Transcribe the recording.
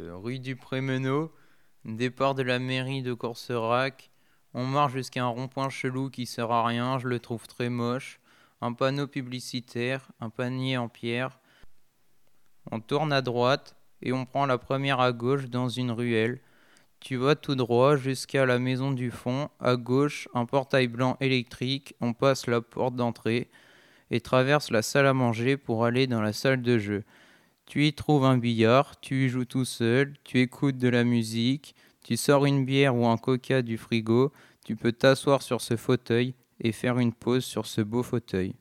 Euh, rue du Prémenot, départ de la mairie de Corserac. On marche jusqu'à un rond-point chelou qui sert à rien, je le trouve très moche. Un panneau publicitaire, un panier en pierre. On tourne à droite et on prend la première à gauche dans une ruelle. Tu vas tout droit jusqu'à la maison du fond. À gauche, un portail blanc électrique. On passe la porte d'entrée et traverse la salle à manger pour aller dans la salle de jeu. Tu y trouves un billard, tu y joues tout seul, tu écoutes de la musique, tu sors une bière ou un coca du frigo, tu peux t'asseoir sur ce fauteuil et faire une pause sur ce beau fauteuil.